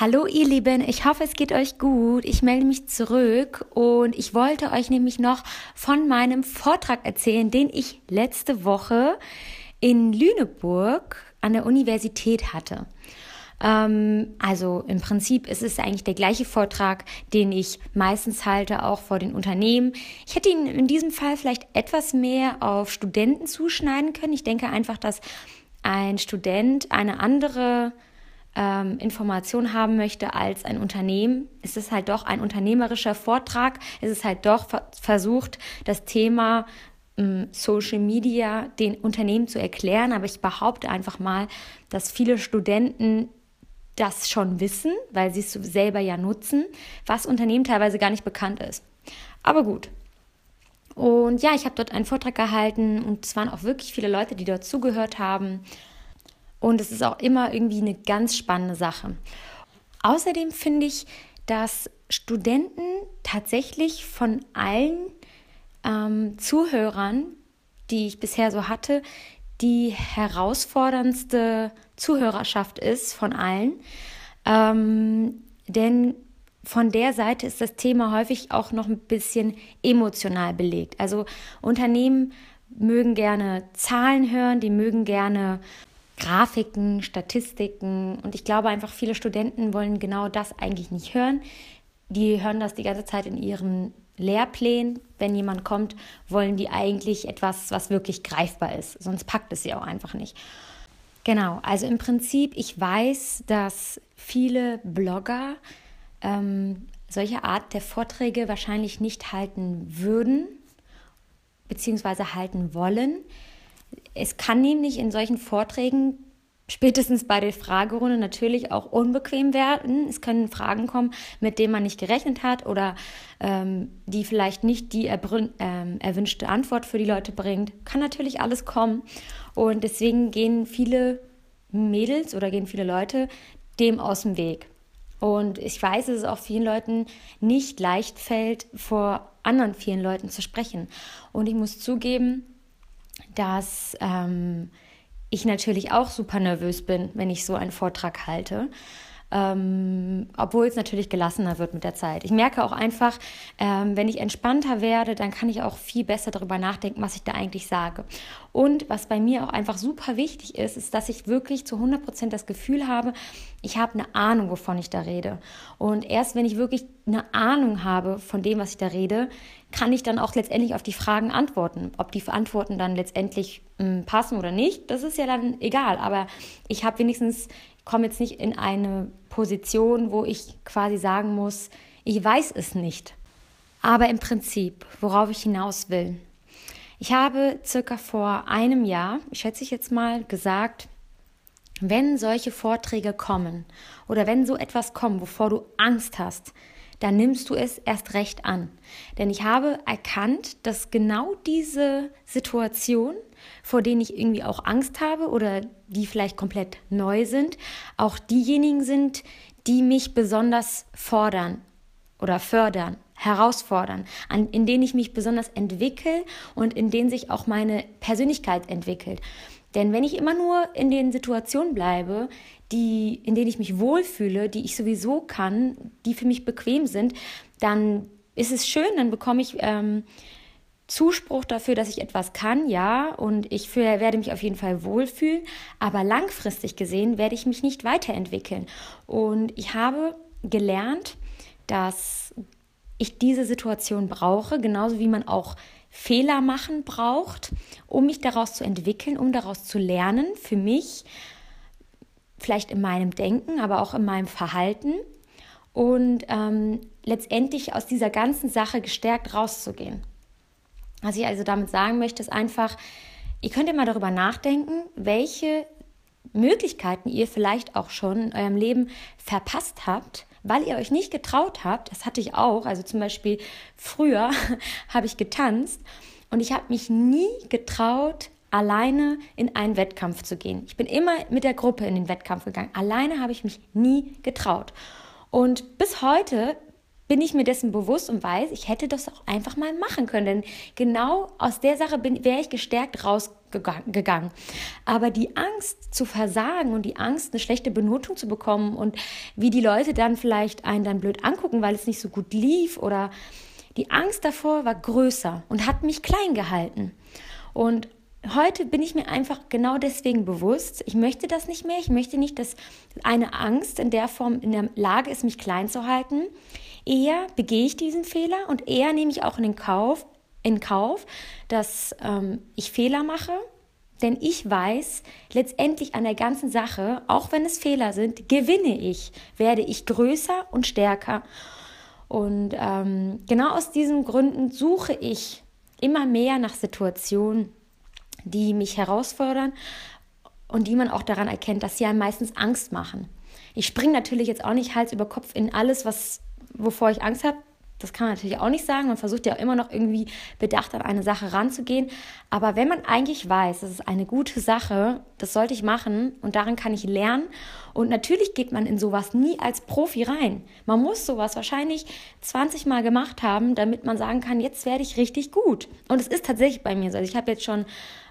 Hallo ihr Lieben, ich hoffe es geht euch gut. Ich melde mich zurück und ich wollte euch nämlich noch von meinem Vortrag erzählen, den ich letzte Woche in Lüneburg an der Universität hatte. Ähm, also im Prinzip ist es eigentlich der gleiche Vortrag, den ich meistens halte, auch vor den Unternehmen. Ich hätte ihn in diesem Fall vielleicht etwas mehr auf Studenten zuschneiden können. Ich denke einfach, dass ein Student eine andere ähm, Information haben möchte als ein Unternehmen, ist es halt doch ein unternehmerischer Vortrag. Es ist halt doch versucht, das Thema ähm, Social Media den Unternehmen zu erklären. Aber ich behaupte einfach mal, dass viele Studenten das schon wissen, weil sie es selber ja nutzen, was Unternehmen teilweise gar nicht bekannt ist. Aber gut. Und ja, ich habe dort einen Vortrag gehalten und es waren auch wirklich viele Leute, die dort zugehört haben. Und es ist auch immer irgendwie eine ganz spannende Sache. Außerdem finde ich, dass Studenten tatsächlich von allen ähm, Zuhörern, die ich bisher so hatte, die herausforderndste Zuhörerschaft ist von allen. Ähm, denn von der Seite ist das Thema häufig auch noch ein bisschen emotional belegt. Also Unternehmen mögen gerne Zahlen hören, die mögen gerne Grafiken, Statistiken. Und ich glaube einfach, viele Studenten wollen genau das eigentlich nicht hören. Die hören das die ganze Zeit in ihren Lehrplänen. Wenn jemand kommt, wollen die eigentlich etwas, was wirklich greifbar ist. Sonst packt es sie auch einfach nicht. Genau, also im Prinzip, ich weiß, dass viele Blogger ähm, solche Art der Vorträge wahrscheinlich nicht halten würden, beziehungsweise halten wollen. Es kann nämlich in solchen Vorträgen spätestens bei der Fragerunde natürlich auch unbequem werden. Es können Fragen kommen, mit denen man nicht gerechnet hat oder ähm, die vielleicht nicht die ähm, erwünschte Antwort für die Leute bringt. Kann natürlich alles kommen. Und deswegen gehen viele Mädels oder gehen viele Leute dem aus dem Weg. Und ich weiß, dass es auch vielen Leuten nicht leicht fällt, vor anderen vielen Leuten zu sprechen. Und ich muss zugeben, dass ähm, ich natürlich auch super nervös bin, wenn ich so einen Vortrag halte. Ähm, obwohl es natürlich gelassener wird mit der Zeit. Ich merke auch einfach, ähm, wenn ich entspannter werde, dann kann ich auch viel besser darüber nachdenken, was ich da eigentlich sage. Und was bei mir auch einfach super wichtig ist, ist, dass ich wirklich zu 100 Prozent das Gefühl habe, ich habe eine Ahnung, wovon ich da rede. Und erst wenn ich wirklich eine Ahnung habe von dem, was ich da rede, kann ich dann auch letztendlich auf die Fragen antworten. Ob die Antworten dann letztendlich hm, passen oder nicht, das ist ja dann egal. Aber ich habe wenigstens komme jetzt nicht in eine Position, wo ich quasi sagen muss, ich weiß es nicht. Aber im Prinzip, worauf ich hinaus will. Ich habe circa vor einem Jahr, ich schätze ich jetzt mal, gesagt, wenn solche Vorträge kommen oder wenn so etwas kommt, wovor du Angst hast, dann nimmst du es erst recht an. Denn ich habe erkannt, dass genau diese Situation, vor denen ich irgendwie auch Angst habe oder die vielleicht komplett neu sind, auch diejenigen sind, die mich besonders fordern oder fördern, herausfordern, an, in denen ich mich besonders entwickle und in denen sich auch meine Persönlichkeit entwickelt. Denn wenn ich immer nur in den Situationen bleibe, die, in denen ich mich wohlfühle, die ich sowieso kann, die für mich bequem sind, dann ist es schön, dann bekomme ich ähm, Zuspruch dafür, dass ich etwas kann, ja, und ich für, werde mich auf jeden Fall wohlfühlen, aber langfristig gesehen werde ich mich nicht weiterentwickeln. Und ich habe gelernt, dass ich diese Situation brauche, genauso wie man auch Fehler machen braucht, um mich daraus zu entwickeln, um daraus zu lernen, für mich, vielleicht in meinem Denken, aber auch in meinem Verhalten und ähm, letztendlich aus dieser ganzen Sache gestärkt rauszugehen. Was ich also damit sagen möchte, ist einfach, ihr könnt immer darüber nachdenken, welche Möglichkeiten ihr vielleicht auch schon in eurem Leben verpasst habt, weil ihr euch nicht getraut habt. Das hatte ich auch. Also zum Beispiel früher habe ich getanzt und ich habe mich nie getraut, alleine in einen Wettkampf zu gehen. Ich bin immer mit der Gruppe in den Wettkampf gegangen. Alleine habe ich mich nie getraut. Und bis heute bin ich mir dessen bewusst und weiß, ich hätte das auch einfach mal machen können. Denn genau aus der Sache wäre ich gestärkt raus, gegangen. Aber die Angst zu versagen und die Angst, eine schlechte Benotung zu bekommen und wie die Leute dann vielleicht einen dann blöd angucken, weil es nicht so gut lief oder die Angst davor war größer und hat mich klein gehalten. Und heute bin ich mir einfach genau deswegen bewusst, ich möchte das nicht mehr. Ich möchte nicht, dass eine Angst in der Form in der Lage ist, mich klein zu halten. Eher begehe ich diesen Fehler und eher nehme ich auch in den Kauf, in Kauf, dass ähm, ich Fehler mache. Denn ich weiß, letztendlich an der ganzen Sache, auch wenn es Fehler sind, gewinne ich, werde ich größer und stärker. Und ähm, genau aus diesen Gründen suche ich immer mehr nach Situationen, die mich herausfordern und die man auch daran erkennt, dass sie einem meistens Angst machen. Ich springe natürlich jetzt auch nicht Hals über Kopf in alles, was, wovor ich Angst habe. Das kann man natürlich auch nicht sagen. Man versucht ja immer noch irgendwie bedacht an eine Sache ranzugehen. Aber wenn man eigentlich weiß, das ist eine gute Sache, das sollte ich machen und daran kann ich lernen. Und natürlich geht man in sowas nie als Profi rein. Man muss sowas wahrscheinlich 20 Mal gemacht haben, damit man sagen kann, jetzt werde ich richtig gut. Und es ist tatsächlich bei mir so. Also ich habe jetzt schon,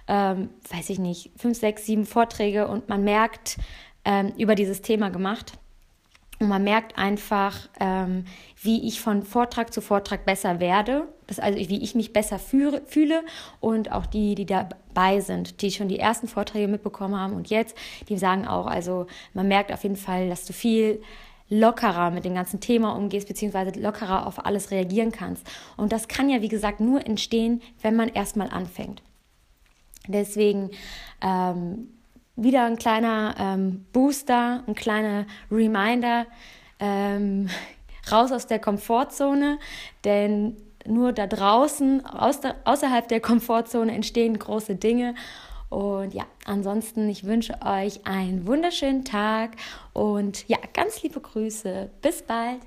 ähm, weiß ich nicht, fünf, sechs, sieben Vorträge und man merkt ähm, über dieses Thema gemacht. Und man merkt einfach, ähm, wie ich von Vortrag zu Vortrag besser werde. Das also, wie ich mich besser fühle, fühle und auch die, die dabei sind, die schon die ersten Vorträge mitbekommen haben und jetzt, die sagen auch, also man merkt auf jeden Fall, dass du viel lockerer mit dem ganzen Thema umgehst, beziehungsweise lockerer auf alles reagieren kannst. Und das kann ja, wie gesagt, nur entstehen, wenn man erstmal anfängt. Deswegen ähm, wieder ein kleiner ähm, Booster, ein kleiner Reminder, ähm, raus aus der Komfortzone, denn nur da draußen, aus der, außerhalb der Komfortzone entstehen große Dinge. Und ja, ansonsten, ich wünsche euch einen wunderschönen Tag und ja, ganz liebe Grüße. Bis bald.